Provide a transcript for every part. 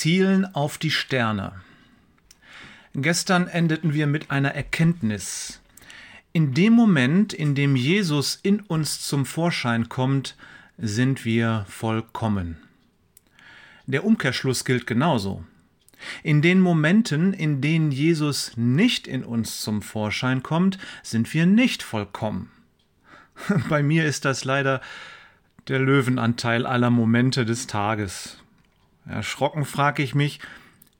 zielen auf die Sterne. Gestern endeten wir mit einer Erkenntnis. In dem Moment, in dem Jesus in uns zum Vorschein kommt, sind wir vollkommen. Der Umkehrschluss gilt genauso. In den Momenten, in denen Jesus nicht in uns zum Vorschein kommt, sind wir nicht vollkommen. Bei mir ist das leider der Löwenanteil aller Momente des Tages. Erschrocken frage ich mich,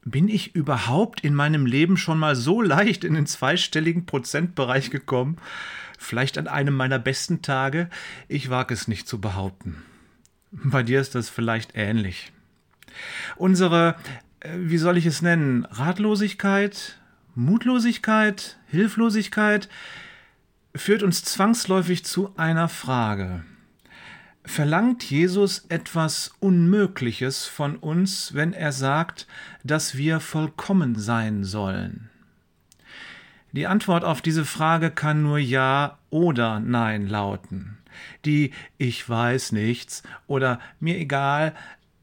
bin ich überhaupt in meinem Leben schon mal so leicht in den zweistelligen Prozentbereich gekommen? Vielleicht an einem meiner besten Tage? Ich wage es nicht zu behaupten. Bei dir ist das vielleicht ähnlich. Unsere, äh, wie soll ich es nennen, Ratlosigkeit, Mutlosigkeit, Hilflosigkeit führt uns zwangsläufig zu einer Frage verlangt Jesus etwas Unmögliches von uns, wenn er sagt, dass wir vollkommen sein sollen? Die Antwort auf diese Frage kann nur Ja oder Nein lauten. Die Ich weiß nichts oder mir egal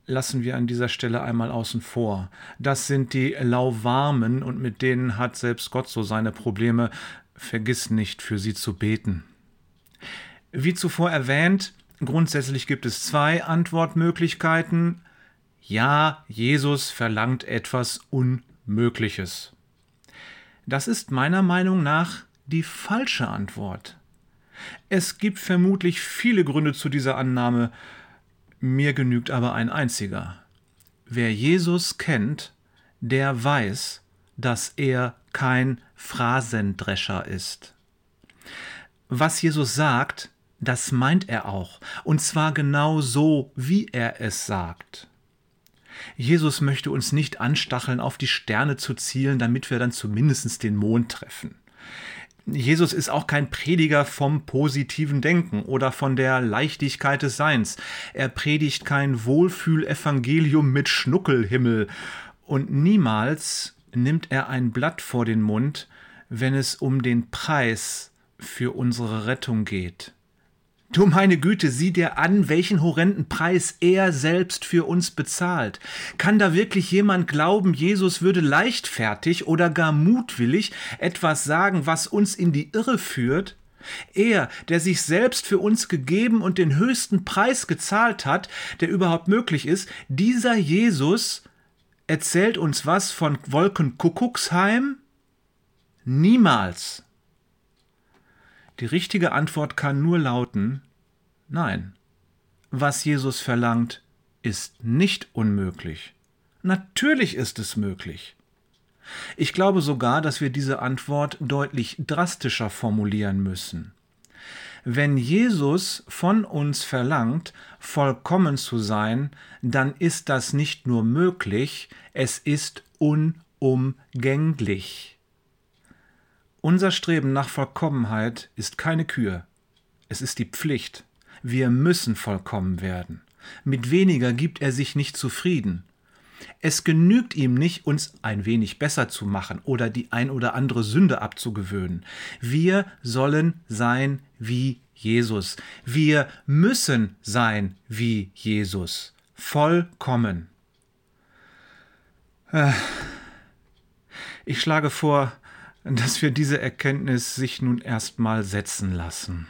lassen wir an dieser Stelle einmal außen vor. Das sind die lauwarmen und mit denen hat selbst Gott so seine Probleme. Vergiss nicht, für sie zu beten. Wie zuvor erwähnt, Grundsätzlich gibt es zwei Antwortmöglichkeiten. Ja, Jesus verlangt etwas Unmögliches. Das ist meiner Meinung nach die falsche Antwort. Es gibt vermutlich viele Gründe zu dieser Annahme, mir genügt aber ein einziger. Wer Jesus kennt, der weiß, dass er kein Phrasendrescher ist. Was Jesus sagt, das meint er auch, und zwar genau so, wie er es sagt. Jesus möchte uns nicht anstacheln, auf die Sterne zu zielen, damit wir dann zumindest den Mond treffen. Jesus ist auch kein Prediger vom positiven Denken oder von der Leichtigkeit des Seins. Er predigt kein Wohlfühlevangelium mit Schnuckelhimmel. Und niemals nimmt er ein Blatt vor den Mund, wenn es um den Preis für unsere Rettung geht. Du meine Güte, sieh dir an, welchen horrenden Preis er selbst für uns bezahlt. Kann da wirklich jemand glauben, Jesus würde leichtfertig oder gar mutwillig etwas sagen, was uns in die Irre führt? Er, der sich selbst für uns gegeben und den höchsten Preis gezahlt hat, der überhaupt möglich ist, dieser Jesus erzählt uns was von Wolkenkuckucksheim? Niemals. Die richtige Antwort kann nur lauten Nein. Was Jesus verlangt, ist nicht unmöglich. Natürlich ist es möglich. Ich glaube sogar, dass wir diese Antwort deutlich drastischer formulieren müssen. Wenn Jesus von uns verlangt, vollkommen zu sein, dann ist das nicht nur möglich, es ist unumgänglich. Unser Streben nach Vollkommenheit ist keine Kür, es ist die Pflicht. Wir müssen vollkommen werden. Mit weniger gibt er sich nicht zufrieden. Es genügt ihm nicht, uns ein wenig besser zu machen oder die ein oder andere Sünde abzugewöhnen. Wir sollen sein wie Jesus. Wir müssen sein wie Jesus. Vollkommen. Äh, ich schlage vor, dass wir diese Erkenntnis sich nun erstmal setzen lassen.